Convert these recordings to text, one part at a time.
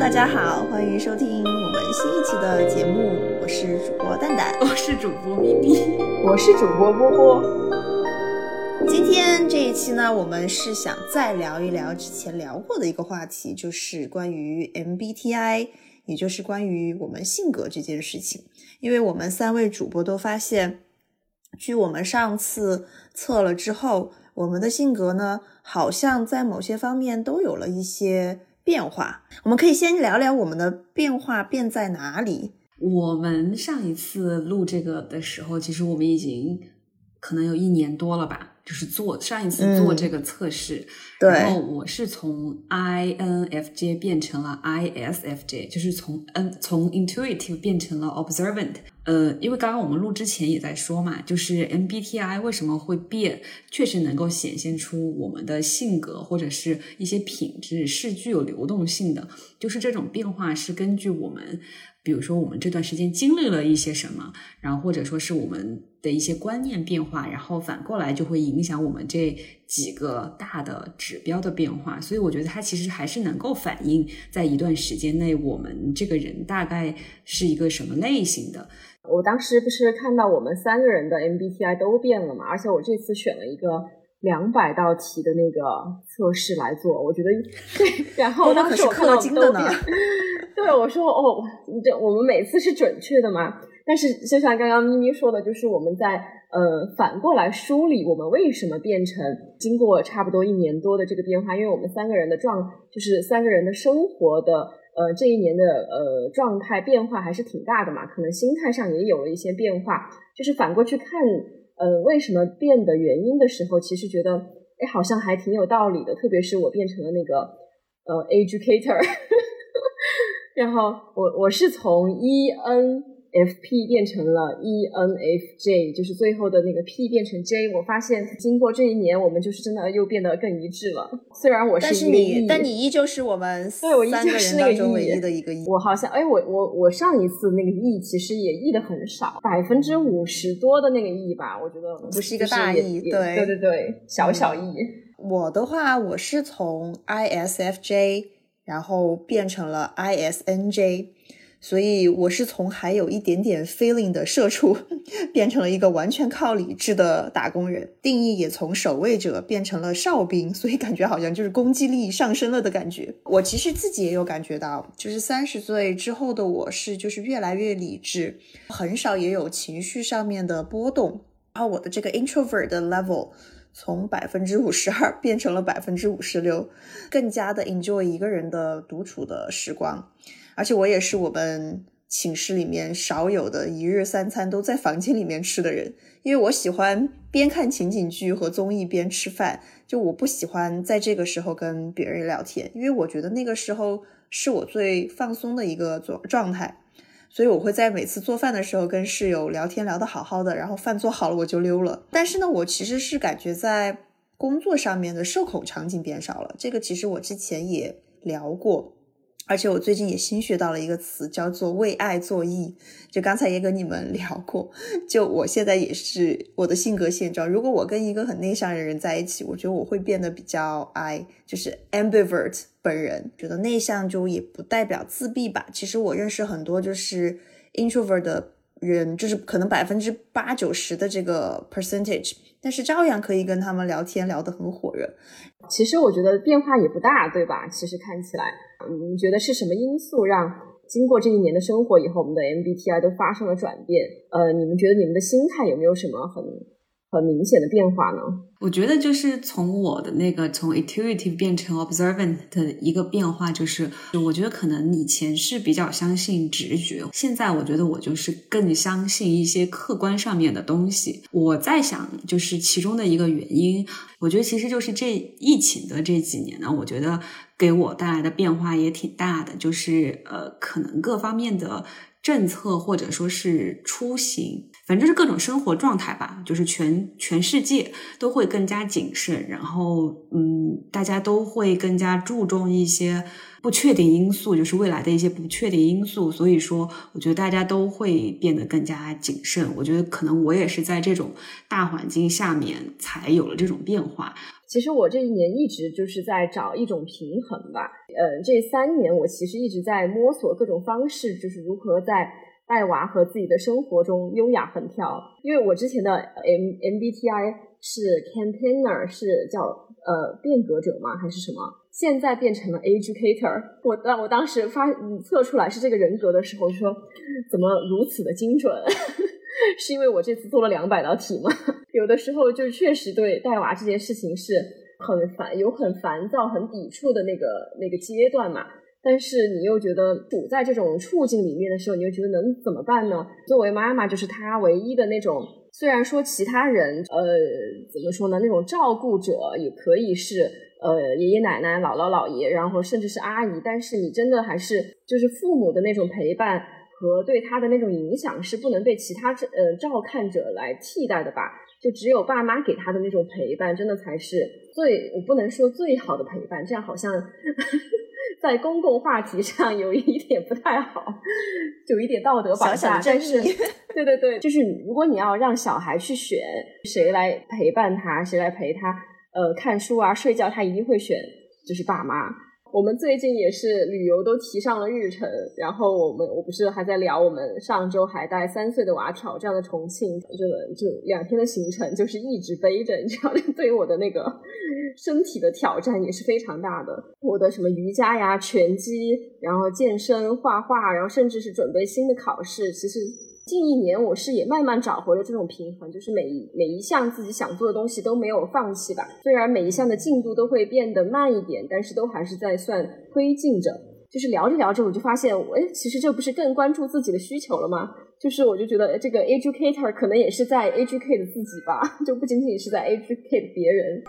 大家好，欢迎收听我们新一期的节目，我是主播蛋蛋，我是主播咪咪，我是主播波波。今天这一期呢，我们是想再聊一聊之前聊过的一个话题，就是关于 MBTI，也就是关于我们性格这件事情。因为我们三位主播都发现，据我们上次测了之后，我们的性格呢，好像在某些方面都有了一些。变化，我们可以先聊聊我们的变化变在哪里。我们上一次录这个的时候，其实我们已经可能有一年多了吧。就是做上一次做这个测试，然后我是从 INFJ 变成了 ISFJ，就是从 N 从 intuitive 变成了 observant。呃，因为刚刚我们录之前也在说嘛，就是 MBTI 为什么会变，确实能够显现出我们的性格或者是一些品质是具有流动性的，就是这种变化是根据我们。比如说，我们这段时间经历了一些什么，然后或者说是我们的一些观念变化，然后反过来就会影响我们这几个大的指标的变化。所以我觉得它其实还是能够反映在一段时间内我们这个人大概是一个什么类型的。我当时不是看到我们三个人的 MBTI 都变了嘛，而且我这次选了一个两百道题的那个测试来做，我觉得 对，然后当时我看到都变。对，我说哦，这我们每次是准确的嘛？但是就像刚刚咪咪说的，就是我们在呃反过来梳理我们为什么变成经过差不多一年多的这个变化，因为我们三个人的状，就是三个人的生活的呃这一年的呃状态变化还是挺大的嘛，可能心态上也有了一些变化。就是反过去看呃为什么变的原因的时候，其实觉得哎好像还挺有道理的，特别是我变成了那个呃 educator。然后我我是从 en ENFP 变成了 ENFJ，就是最后的那个 P 变成 J。我发现经过这一年，我们就是真的又变得更一致了。虽然我是，但是你，但你依旧是我们对我依旧是那个唯一的一个 E。我好像哎，我我我上一次那个 E 其实也 E 的很少，百分之五十多的那个 E 吧，我觉得不是一个大 E，对对对对，小小 E。我的话，我是从 ISFJ。然后变成了 ISNJ，所以我是从还有一点点 feeling 的社畜，变成了一个完全靠理智的打工人。定义也从守卫者变成了哨兵，所以感觉好像就是攻击力上升了的感觉。我其实自己也有感觉到，就是三十岁之后的我是就是越来越理智，很少也有情绪上面的波动。然后我的这个 introvert 的 level。从百分之五十二 变成了百分之五十六，更加的 enjoy 一个人的独处的时光，而且我也是我们寝室里面少有的一日三餐都在房间里面吃的人，因为我喜欢边看情景剧和综艺边吃饭，就我不喜欢在这个时候跟别人聊天，因为我觉得那个时候是我最放松的一个状状态。所以我会在每次做饭的时候跟室友聊天聊得好好的，然后饭做好了我就溜了。但是呢，我其实是感觉在工作上面的社恐场景变少了。这个其实我之前也聊过。而且我最近也新学到了一个词，叫做为爱作义。就刚才也跟你们 聊过，就我现在也是我的性格现状。如果我跟一个很内向的人在一起，我觉得我会变得比较 I，就是 ambivert 本人。觉得内向就也不代表自闭吧。其实我认识很多就是 introvert 的人，就是可能百分之八九十的这个 percentage，但是照样可以跟他们聊天，聊得很火热。其实我觉得变化也不大，对吧？其实看起来。你觉得是什么因素让经过这一年的生活以后，我们的 MBTI 都发生了转变？呃，你们觉得你们的心态有没有什么很很明显的变化呢？我觉得就是从我的那个从 intuitive 变成 observant 的一个变化，就是我觉得可能以前是比较相信直觉，现在我觉得我就是更相信一些客观上面的东西。我在想，就是其中的一个原因，我觉得其实就是这疫情的这几年呢，我觉得给我带来的变化也挺大的，就是呃，可能各方面的政策或者说是出行。反正是各种生活状态吧，就是全全世界都会更加谨慎，然后嗯，大家都会更加注重一些不确定因素，就是未来的一些不确定因素。所以说，我觉得大家都会变得更加谨慎。我觉得可能我也是在这种大环境下面才有了这种变化。其实我这一年一直就是在找一种平衡吧。呃，这三年我其实一直在摸索各种方式，就是如何在带娃和自己的生活中优雅横跳。因为我之前的 M MBTI 是 campaigner，是叫呃变革者吗？还是什么？现在变成了 educator。我当我当时发测出来是这个人格的时候，就说怎么如此的精准？是因为我这次做了两百道题吗？有的时候就确实对带娃这件事情是很烦，有很烦躁、很抵触的那个那个阶段嘛。但是你又觉得处在这种处境里面的时候，你又觉得能怎么办呢？作为妈妈，就是她唯一的那种。虽然说其他人，呃，怎么说呢？那种照顾者也可以是呃爷爷奶奶、姥姥姥爷，然后甚至是阿姨。但是你真的还是就是父母的那种陪伴。和对他的那种影响是不能被其他呃照看者来替代的吧？就只有爸妈给他的那种陪伴，真的才是最我不能说最好的陪伴，这样好像在公共话题上有一点不太好，有一点道德绑架。但是，对对对，就是如果你要让小孩去选谁来陪伴他，谁来陪他，呃，看书啊、睡觉，他一定会选就是爸妈。我们最近也是旅游都提上了日程，然后我们我不是还在聊，我们上周还带三岁的娃挑战了重庆，这个就两天的行程就是一直背着，你知道，对于我的那个身体的挑战也是非常大的。我的什么瑜伽呀、拳击，然后健身、画画，然后甚至是准备新的考试，其实。近一年，我是也慢慢找回了这种平衡，就是每一每一项自己想做的东西都没有放弃吧。虽然每一项的进度都会变得慢一点，但是都还是在算推进着。就是聊着聊着，我就发现，哎，其实这不是更关注自己的需求了吗？就是我就觉得这个 educator 可能也是在 educate 自己吧，就不仅仅是在 educate 别人。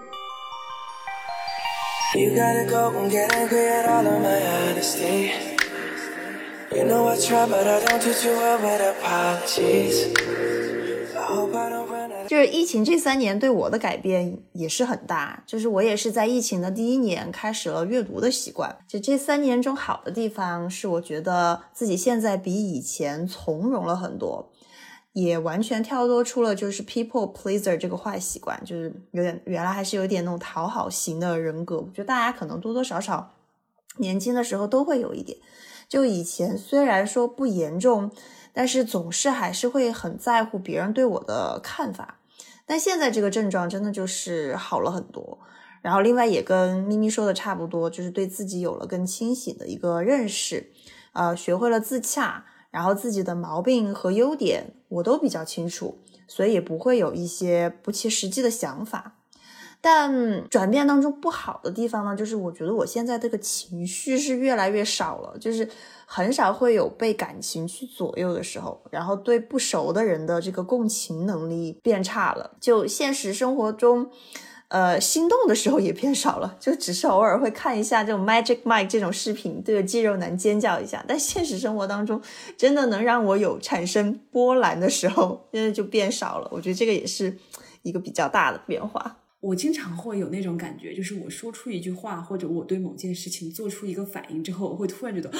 就是疫情这三年对我的改变也是很大，就是我也是在疫情的第一年开始了阅读的习惯。就这三年中好的地方是，我觉得自己现在比以前从容了很多，也完全跳脱出了就是 people pleaser 这个坏习惯，就是有点原来还是有点那种讨好型的人格。我觉得大家可能多多少少年轻的时候都会有一点。就以前虽然说不严重，但是总是还是会很在乎别人对我的看法。但现在这个症状真的就是好了很多。然后另外也跟咪咪说的差不多，就是对自己有了更清醒的一个认识，呃，学会了自洽，然后自己的毛病和优点我都比较清楚，所以也不会有一些不切实际的想法。但转变当中不好的地方呢，就是我觉得我现在这个情绪是越来越少了，就是很少会有被感情去左右的时候，然后对不熟的人的这个共情能力变差了，就现实生活中，呃，心动的时候也变少了，就只是偶尔会看一下这种 Magic Mike 这种视频，对着肌肉男尖叫一下，但现实生活当中真的能让我有产生波澜的时候，现在就变少了。我觉得这个也是一个比较大的变化。我经常会有那种感觉，就是我说出一句话，或者我对某件事情做出一个反应之后，我会突然觉得，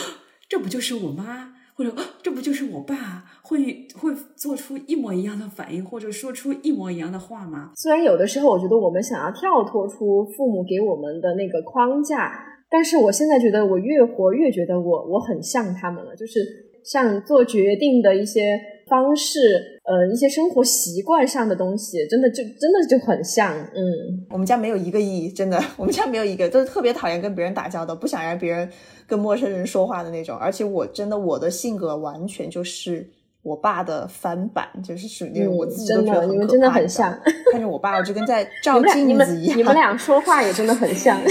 这不就是我妈，或者这不就是我爸，会会做出一模一样的反应，或者说出一模一样的话吗？虽然有的时候我觉得我们想要跳脱出父母给我们的那个框架，但是我现在觉得我越活越觉得我我很像他们了，就是像做决定的一些。方式，呃，一些生活习惯上的东西，真的就真的就很像。嗯，我们家没有一个亿，真的，我们家没有一个，都是特别讨厌跟别人打交道，不想让别人跟陌生人说话的那种。而且我真的，我的性格完全就是我爸的翻版，就是属于那种我自己都觉得你们真的很像，看着我爸，我就跟在 照镜子一样。你们俩说话也真的很像。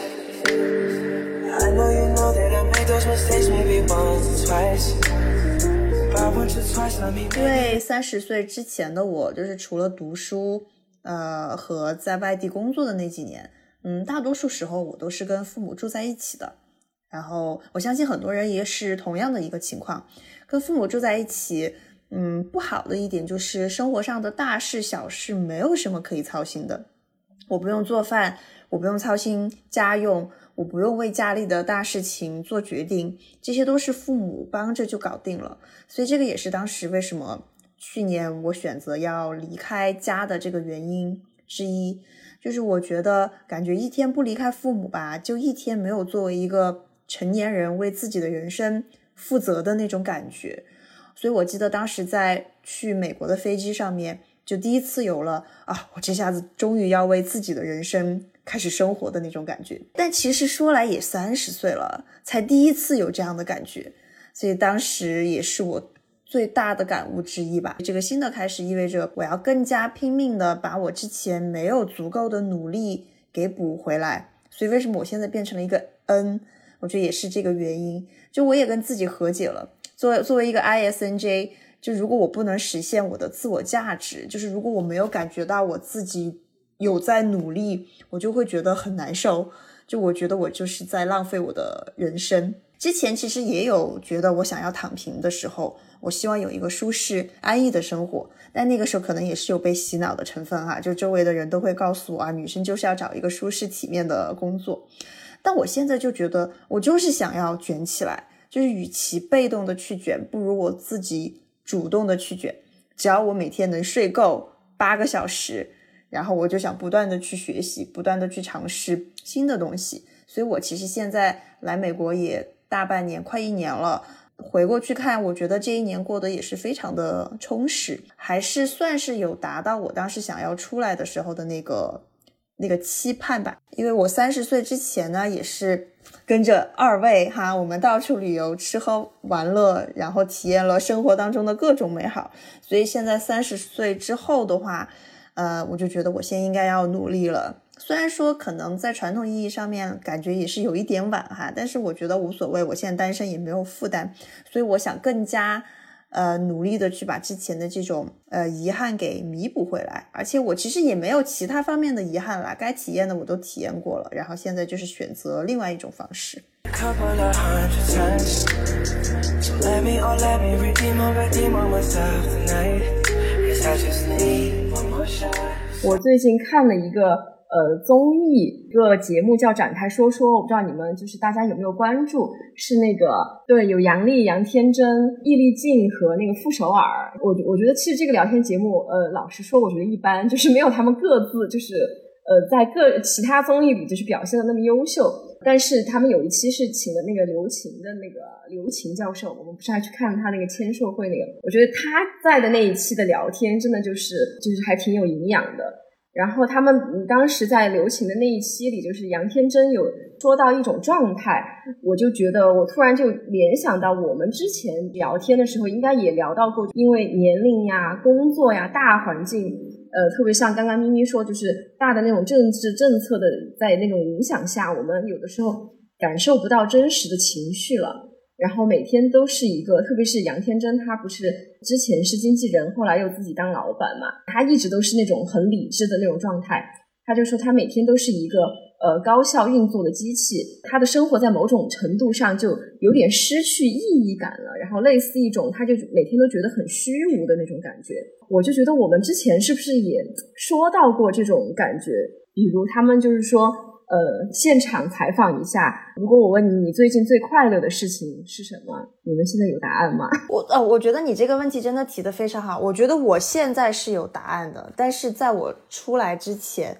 因为三十岁之前的我，就是除了读书，呃，和在外地工作的那几年，嗯，大多数时候我都是跟父母住在一起的。然后我相信很多人也是同样的一个情况，跟父母住在一起，嗯，不好的一点就是生活上的大事小事没有什么可以操心的，我不用做饭。我不用操心家用，我不用为家里的大事情做决定，这些都是父母帮着就搞定了。所以这个也是当时为什么去年我选择要离开家的这个原因之一。就是我觉得感觉一天不离开父母吧，就一天没有作为一个成年人为自己的人生负责的那种感觉。所以我记得当时在去美国的飞机上面，就第一次有了啊，我这下子终于要为自己的人生开始生活的那种感觉。但其实说来也三十岁了，才第一次有这样的感觉，所以当时也是我。最大的感悟之一吧。这个新的开始意味着我要更加拼命的把我之前没有足够的努力给补回来。所以为什么我现在变成了一个 N？我觉得也是这个原因。就我也跟自己和解了。作为作为一个 ISNJ，就如果我不能实现我的自我价值，就是如果我没有感觉到我自己有在努力，我就会觉得很难受。就我觉得我就是在浪费我的人生。之前其实也有觉得我想要躺平的时候。我希望有一个舒适安逸的生活，但那个时候可能也是有被洗脑的成分哈，就周围的人都会告诉我啊，女生就是要找一个舒适体面的工作。但我现在就觉得，我就是想要卷起来，就是与其被动的去卷，不如我自己主动的去卷。只要我每天能睡够八个小时，然后我就想不断的去学习，不断的去尝试新的东西。所以我其实现在来美国也大半年，快一年了。回过去看，我觉得这一年过得也是非常的充实，还是算是有达到我当时想要出来的时候的那个那个期盼吧。因为我三十岁之前呢，也是跟着二位哈，我们到处旅游、吃喝玩乐，然后体验了生活当中的各种美好。所以现在三十岁之后的话，呃，我就觉得我现在应该要努力了。虽然说可能在传统意义上面感觉也是有一点晚哈，但是我觉得无所谓。我现在单身也没有负担，所以我想更加呃努力的去把之前的这种呃遗憾给弥补回来。而且我其实也没有其他方面的遗憾啦，该体验的我都体验过了，然后现在就是选择另外一种方式。我最近看了一个。呃，综艺一个节目叫《展开说说》，我不知道你们就是大家有没有关注？是那个对，有杨丽、杨天真、易立竞和那个傅首尔。我我觉得其实这个聊天节目，呃，老实说，我觉得一般，就是没有他们各自就是呃在各其他综艺里就是表现的那么优秀。但是他们有一期是请的那个刘擎的那个刘擎教授，我们不是还去看了他那个签售会那个？我觉得他在的那一期的聊天真的就是就是还挺有营养的。然后他们当时在刘擎的那一期里，就是杨天真有说到一种状态，我就觉得我突然就联想到我们之前聊天的时候，应该也聊到过，因为年龄呀、工作呀、大环境，呃，特别像刚刚咪咪说，就是大的那种政治政策的在那种影响下，我们有的时候感受不到真实的情绪了。然后每天都是一个，特别是杨天真，他不是之前是经纪人，后来又自己当老板嘛，他一直都是那种很理智的那种状态。他就说他每天都是一个呃高效运作的机器，他的生活在某种程度上就有点失去意义感了，然后类似一种他就每天都觉得很虚无的那种感觉。我就觉得我们之前是不是也说到过这种感觉？比如他们就是说。呃，现场采访一下。如果我问你，你最近最快乐的事情是什么？你们现在有答案吗？我呃，我觉得你这个问题真的提的非常好。我觉得我现在是有答案的，但是在我出来之前，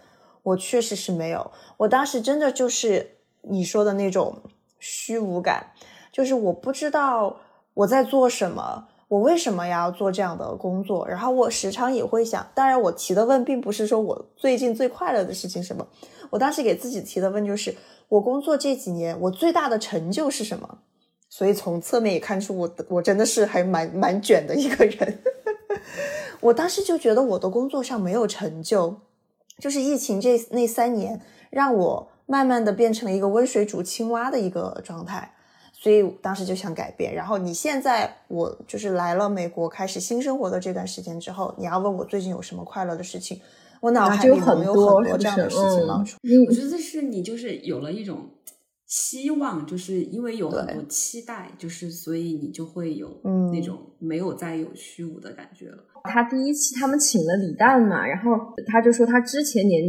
我确实是没有。我当时真的就是你说的那种虚无感，就是我不知道我在做什么。我为什么要做这样的工作？然后我时常也会想，当然我提的问并不是说我最近最快乐的事情什么，我当时给自己提的问就是我工作这几年我最大的成就是什么？所以从侧面也看出我我真的是还蛮蛮卷的一个人。我当时就觉得我的工作上没有成就，就是疫情这那三年让我慢慢的变成了一个温水煮青蛙的一个状态。所以当时就想改变，然后你现在我就是来了美国开始新生活的这段时间之后，你要问我最近有什么快乐的事情，我脑海里有很多这样的事情冒出。我觉得是你就是有了一种希望，就是因为有很多期待，就是所以你就会有那种没有再有虚无的感觉了。他第一期他们请了李诞嘛，然后他就说他之前年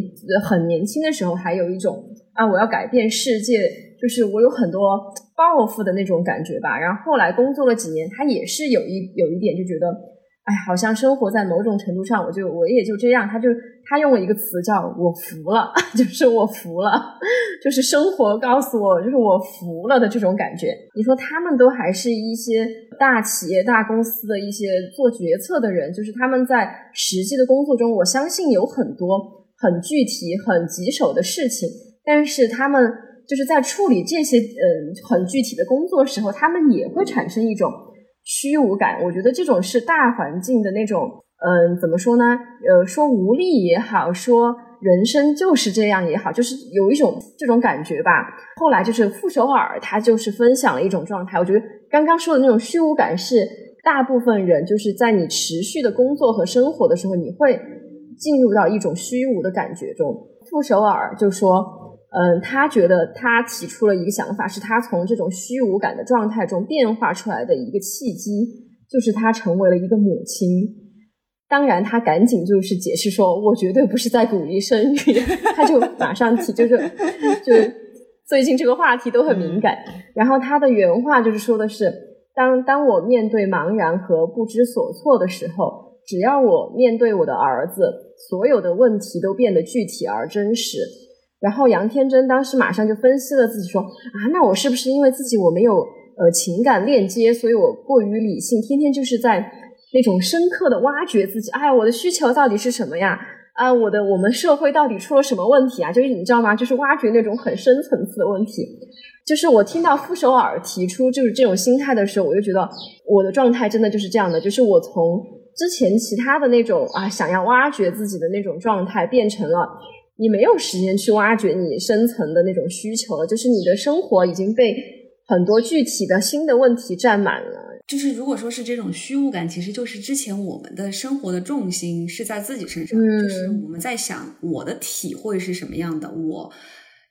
很年轻的时候还有一种啊我要改变世界，就是我有很多抱负的那种感觉吧。然后后来工作了几年，他也是有一有一点就觉得。哎，好像生活在某种程度上，我就我也就这样。他就他用了一个词叫“我服了”，就是我服了，就是生活告诉我，就是我服了的这种感觉。你说他们都还是一些大企业、大公司的一些做决策的人，就是他们在实际的工作中，我相信有很多很具体、很棘手的事情，但是他们就是在处理这些嗯很具体的工作时候，他们也会产生一种。虚无感，我觉得这种是大环境的那种，嗯，怎么说呢？呃，说无力也好，说人生就是这样也好，就是有一种这种感觉吧。后来就是傅首尔，他就是分享了一种状态。我觉得刚刚说的那种虚无感，是大部分人就是在你持续的工作和生活的时候，你会进入到一种虚无的感觉中。傅首尔就说。嗯，他觉得他提出了一个想法，是他从这种虚无感的状态中变化出来的一个契机，就是他成为了一个母亲。当然，他赶紧就是解释说，我绝对不是在鼓励生育。他就马上提，就是就最近这个话题都很敏感。然后他的原话就是说的是，当当我面对茫然和不知所措的时候，只要我面对我的儿子，所有的问题都变得具体而真实。然后杨天真当时马上就分析了自己说啊，那我是不是因为自己我没有呃情感链接，所以我过于理性，天天就是在那种深刻的挖掘自己。哎，我的需求到底是什么呀？啊，我的我们社会到底出了什么问题啊？就是你知道吗？就是挖掘那种很深层次的问题。就是我听到傅首尔提出就是这种心态的时候，我就觉得我的状态真的就是这样的，就是我从之前其他的那种啊想要挖掘自己的那种状态，变成了。你没有时间去挖掘你深层的那种需求了，就是你的生活已经被很多具体的新的问题占满了。就是如果说是这种虚无感，其实就是之前我们的生活的重心是在自己身上，就是我们在想我的体会是什么样的，我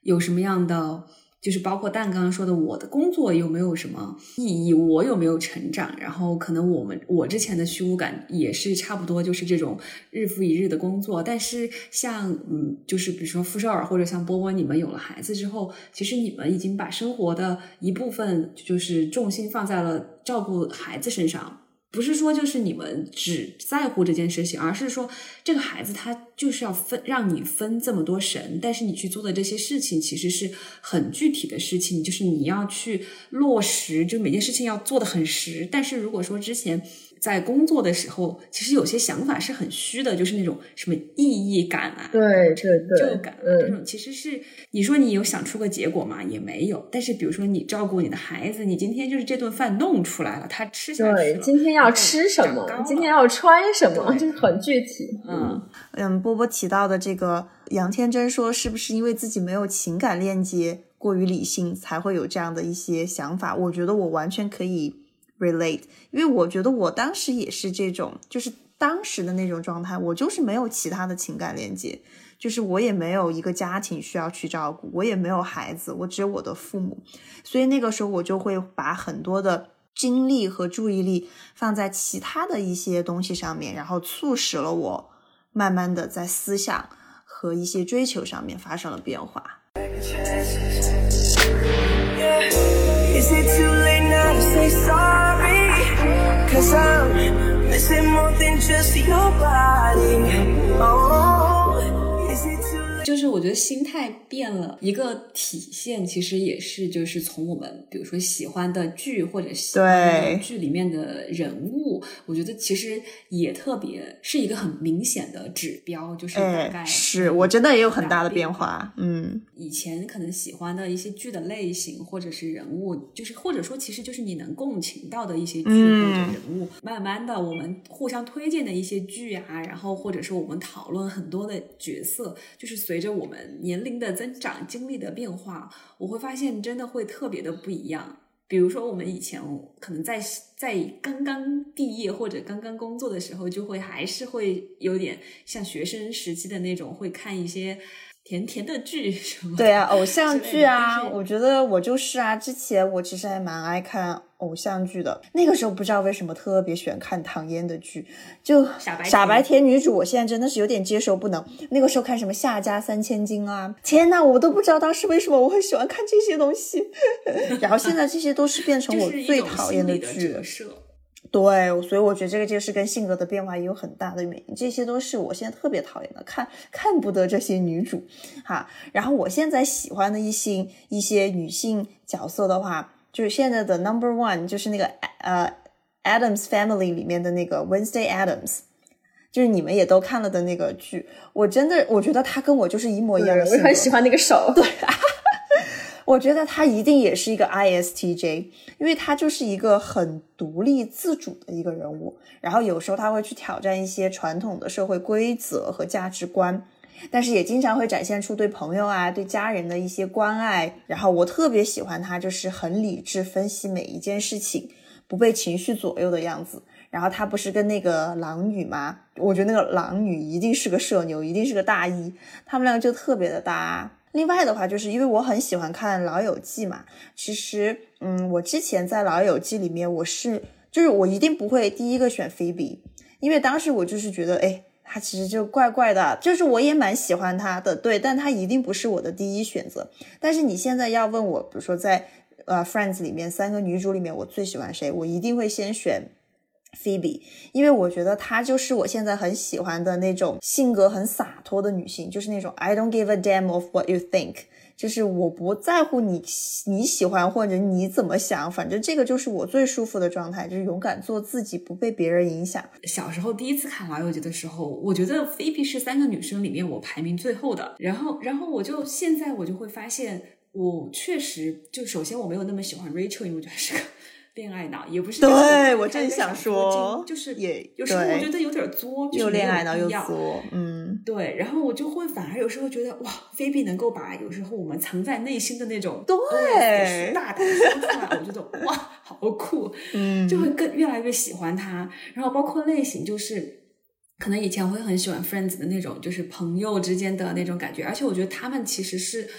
有什么样的。就是包括蛋刚刚说的，我的工作有没有什么意义？我有没有成长？然后可能我们我之前的虚无感也是差不多，就是这种日复一日的工作。但是像嗯，就是比如说傅首尔或者像波波，你们有了孩子之后，其实你们已经把生活的一部分就是重心放在了照顾孩子身上。不是说就是你们只在乎这件事情，而是说这个孩子他就是要分让你分这么多神，但是你去做的这些事情其实是很具体的事情，就是你要去落实，就每件事情要做的很实。但是如果说之前。在工作的时候，其实有些想法是很虚的，就是那种什么意义感啊，对对对，成就感啊，这种其实是你说你有想出个结果吗？也没有。但是比如说你照顾你的孩子，你今天就是这顿饭弄出来了，他吃下去了，今天要吃什么？今天要穿什么？就是很具体。嗯嗯，波波提到的这个杨天真说，是不是因为自己没有情感链接，过于理性，才会有这样的一些想法？我觉得我完全可以。relate，因为我觉得我当时也是这种，就是当时的那种状态，我就是没有其他的情感连接，就是我也没有一个家庭需要去照顾，我也没有孩子，我只有我的父母，所以那个时候我就会把很多的精力和注意力放在其他的一些东西上面，然后促使了我慢慢的在思想和一些追求上面发生了变化。Is it too late now to say sorry? Cause I'm missing more than just your body. Oh, is it too 就是我觉得心态变了一个体现，其实也是就是从我们比如说喜欢的剧或者喜欢的剧里面的人物，我觉得其实也特别是一个很明显的指标，就是大概是我真的也有很大的变化。嗯，以前可能喜欢的一些剧的类型或者是人物，就是或者说其实就是你能共情到的一些剧或者人物，慢慢的我们互相推荐的一些剧啊，然后或者说我们讨论很多的角色，就是随。随着我们年龄的增长、经历的变化，我会发现真的会特别的不一样。比如说，我们以前可能在在刚刚毕业或者刚刚工作的时候，就会还是会有点像学生时期的那种，会看一些甜甜的剧什么？对啊，偶像剧啊，我觉得我就是啊。之前我其实还蛮爱看偶像剧的，那个时候不知道为什么特别喜欢看唐嫣的剧，就傻白甜女主，我现在真的是有点接受不能。那个时候看什么夏家三千金啊，天呐，我都不知道当时为什么我很喜欢看这些东西。然后现在这些都是变成我最讨厌的剧。对，所以我觉得这个就是跟性格的变化也有很大的原因，这些都是我现在特别讨厌的，看看不得这些女主，哈。然后我现在喜欢的一些一些女性角色的话，就是现在的 number one 就是那个呃 Adams Family 里面的那个 Wednesday Adams，就是你们也都看了的那个剧，我真的我觉得他跟我就是一模一样的，我很喜欢那个手，对。我觉得他一定也是一个 ISTJ，因为他就是一个很独立自主的一个人物。然后有时候他会去挑战一些传统的社会规则和价值观，但是也经常会展现出对朋友啊、对家人的一些关爱。然后我特别喜欢他，就是很理智分析每一件事情，不被情绪左右的样子。然后他不是跟那个狼女吗？我觉得那个狼女一定是个社牛，一定是个大一，他们两个就特别的搭。另外的话，就是因为我很喜欢看《老友记》嘛。其实，嗯，我之前在《老友记》里面，我是就是我一定不会第一个选菲比，因为当时我就是觉得，哎，他其实就怪怪的，就是我也蛮喜欢他的，对，但他一定不是我的第一选择。但是你现在要问我，比如说在呃《Friends》里面三个女主里面，我最喜欢谁，我一定会先选。Phoebe，因为我觉得她就是我现在很喜欢的那种性格很洒脱的女性，就是那种 I don't give a damn of what you think，就是我不在乎你你喜欢或者你怎么想，反正这个就是我最舒服的状态，就是勇敢做自己，不被别人影响。小时候第一次看《老友记》的时候，我觉得 Phoebe 是三个女生里面我排名最后的，然后然后我就现在我就会发现，我确实就首先我没有那么喜欢 Rachel，因为我觉得是个。恋爱脑也不是，对我正想说，就是也有时候我觉得有点作，又恋爱脑又作，嗯，对，然后我就会反而有时候觉得哇，菲比能够把有时候我们藏在内心的那种对大胆说出来，我觉得哇，好酷，嗯，就会更越来越喜欢他。然后包括类型，就是可能以前会很喜欢 Friends 的那种，就是朋友之间的那种感觉，而且我觉得他们其实是。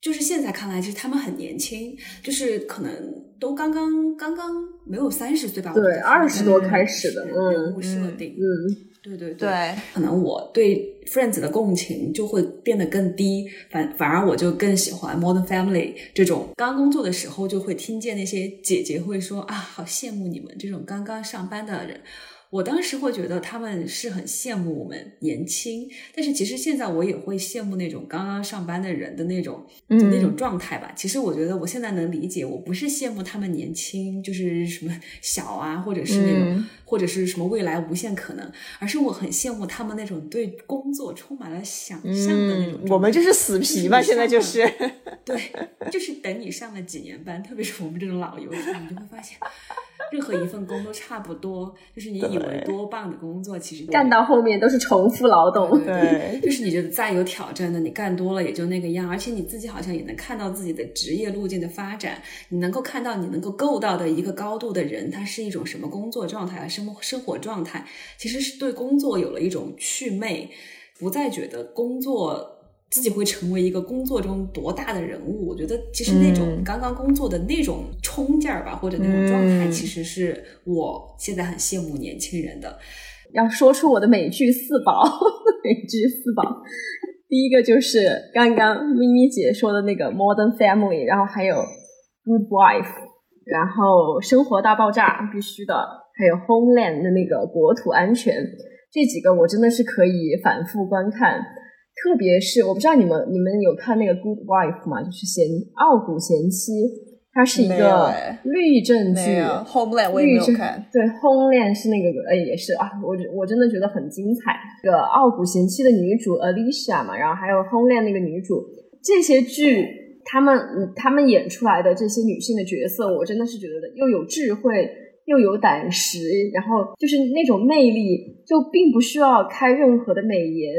就是现在看来，其实他们很年轻，就是可能都刚刚刚刚没有三十岁吧。对，二十多开始的人物设定。嗯，对对对。可能我对 Friends 的共情就会变得更低，反反而我就更喜欢 Modern Family 这种。刚工作的时候就会听见那些姐姐会说啊，好羡慕你们这种刚刚上班的人。我当时会觉得他们是很羡慕我们年轻，但是其实现在我也会羡慕那种刚刚上班的人的那种那种状态吧。其实我觉得我现在能理解，我不是羡慕他们年轻，就是什么小啊，或者是那种或者是什么未来无限可能，而是我很羡慕他们那种对工作充满了想象的那种。我们就是死皮吧，现在就是对，就是等你上了几年班，特别是我们这种老油条，你就会发现。任何一份工都差不多，就是你以为多棒的工作，其实干到后面都是重复劳动。对，就是你觉得再有挑战的，你干多了也就那个样，而且你自己好像也能看到自己的职业路径的发展，你能够看到你能够够到的一个高度的人，他是一种什么工作状态啊、生生活状态，其实是对工作有了一种祛魅，不再觉得工作。自己会成为一个工作中多大的人物？我觉得其实那种刚刚工作的那种冲劲儿吧，或者那种状态，其实是我现在很羡慕年轻人的。要说出我的美剧四宝，美剧四宝，第一个就是刚刚咪咪姐说的那个《Modern Family》，然后还有《Good Wife》，然后《生活大爆炸》必须的，还有《Homeland》的那个国土安全，这几个我真的是可以反复观看。特别是我不知道你们你们有看那个《Good Wife》吗？就是贤傲骨贤妻，它是一个律政剧。Homeland 我也没有看。对，Homeland 是那个呃也是啊，我我真的觉得很精彩。这个傲骨贤妻的女主 Alicia 嘛，然后还有 Homeland 那个女主，这些剧他们他们演出来的这些女性的角色，我真的是觉得又有智慧又有胆识，然后就是那种魅力，就并不需要开任何的美颜。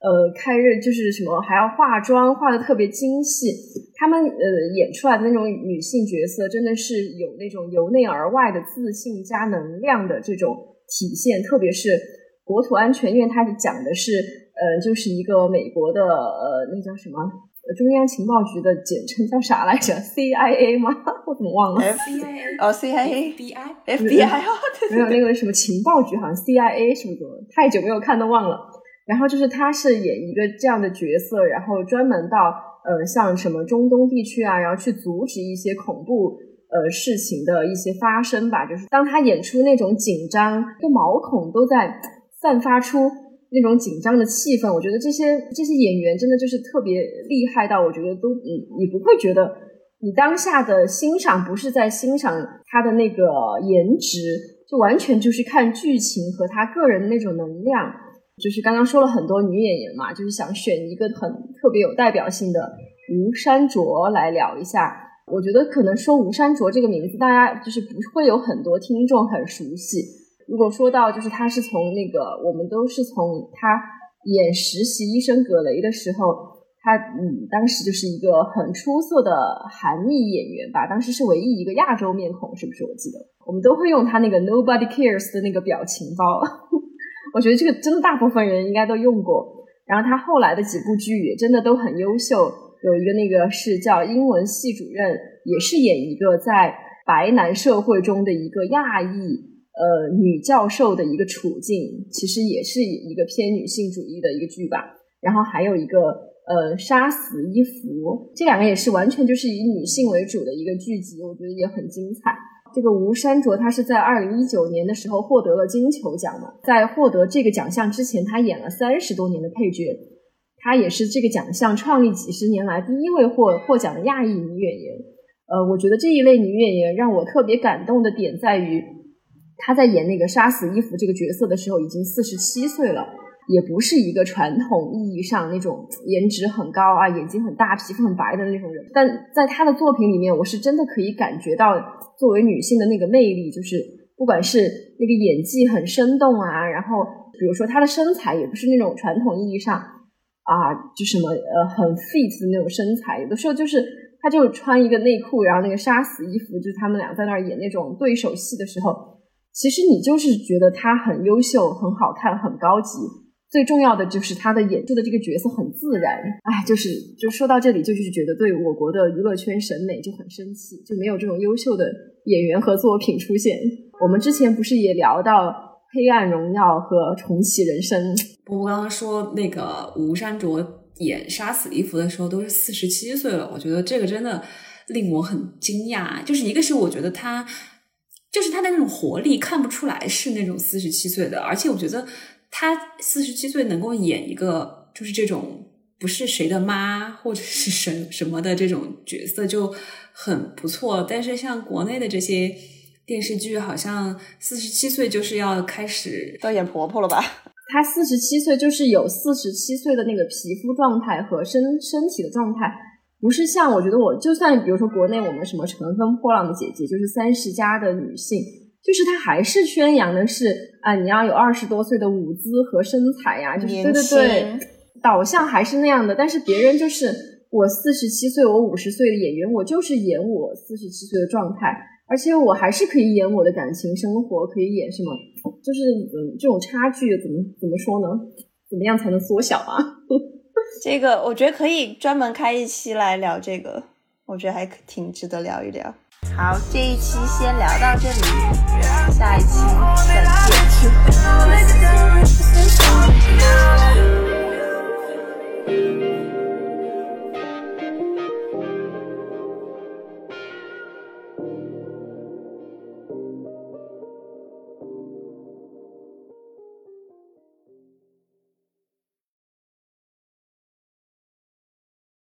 呃，开日就是什么还要化妆，化的特别精细。他们呃演出来的那种女性角色，真的是有那种由内而外的自信加能量的这种体现。特别是国土安全，因为它讲的是呃，就是一个美国的呃，那叫什么？中央情报局的简称叫啥来着？CIA 吗？我怎么忘了？FBI 哦，CIA，FBI，FBI 哦，没有那个什么情报局，好像 CIA 什么的？太久没有看都忘了。然后就是他是演一个这样的角色，然后专门到呃像什么中东地区啊，然后去阻止一些恐怖呃事情的一些发生吧。就是当他演出那种紧张，就毛孔都在散发出。那种紧张的气氛，我觉得这些这些演员真的就是特别厉害到，我觉得都你你不会觉得你当下的欣赏不是在欣赏他的那个颜值，就完全就是看剧情和他个人的那种能量。就是刚刚说了很多女演员嘛，就是想选一个很特别有代表性的吴珊卓来聊一下。我觉得可能说吴珊卓这个名字，大家就是不会有很多听众很熟悉。如果说到就是他是从那个，我们都是从他演实习医生葛雷的时候，他嗯，当时就是一个很出色的韩裔演员吧，当时是唯一一个亚洲面孔，是不是？我记得我们都会用他那个 Nobody Cares 的那个表情包，我觉得这个真的大部分人应该都用过。然后他后来的几部剧也真的都很优秀，有一个那个是叫英文系主任，也是演一个在白男社会中的一个亚裔。呃，女教授的一个处境，其实也是一个偏女性主义的一个剧吧。然后还有一个呃，杀死伊芙，这两个也是完全就是以女性为主的一个剧集，我觉得也很精彩。这个吴珊卓，她是在二零一九年的时候获得了金球奖嘛，在获得这个奖项之前，她演了三十多年的配角，她也是这个奖项创立几十年来第一位获获奖的亚裔女演员。呃，我觉得这一类女演员让我特别感动的点在于。她在演那个杀死伊芙这个角色的时候，已经四十七岁了，也不是一个传统意义上那种颜值很高啊、眼睛很大、皮肤很白的那种人。但在他的作品里面，我是真的可以感觉到作为女性的那个魅力，就是不管是那个演技很生动啊，然后比如说她的身材也不是那种传统意义上啊，就什么呃很 fit 的那种身材，有的时候就是她就穿一个内裤，然后那个杀死衣服，就是他们俩在那儿演那种对手戏的时候。其实你就是觉得他很优秀、很好看、很高级，最重要的就是他的演出的这个角色很自然。哎，就是就说到这里，就是觉得对我国的娱乐圈审美就很生气，就没有这种优秀的演员和作品出现。我们之前不是也聊到《黑暗荣耀》和《重启人生》？我刚刚说那个吴山卓演杀死伊芙的时候都是四十七岁了，我觉得这个真的令我很惊讶。就是一个是我觉得他。就是他的那种活力看不出来是那种四十七岁的，而且我觉得他四十七岁能够演一个就是这种不是谁的妈或者是什什么的这种角色就很不错。但是像国内的这些电视剧，好像四十七岁就是要开始要演婆婆了吧？她四十七岁就是有四十七岁的那个皮肤状态和身身体的状态。不是像我觉得我就算比如说国内我们什么乘风破浪的姐姐，就是三十加的女性，就是他还是宣扬的是啊你要有二十多岁的舞姿和身材呀，就是对对对，导向还是那样的。但是别人就是我四十七岁，我五十岁的演员，我就是演我四十七岁的状态，而且我还是可以演我的感情生活，可以演什么，就是嗯这种差距怎么怎么说呢？怎么样才能缩小啊？这个我觉得可以专门开一期来聊这个，我觉得还挺值得聊一聊。好这一期先聊到这里下一期再见。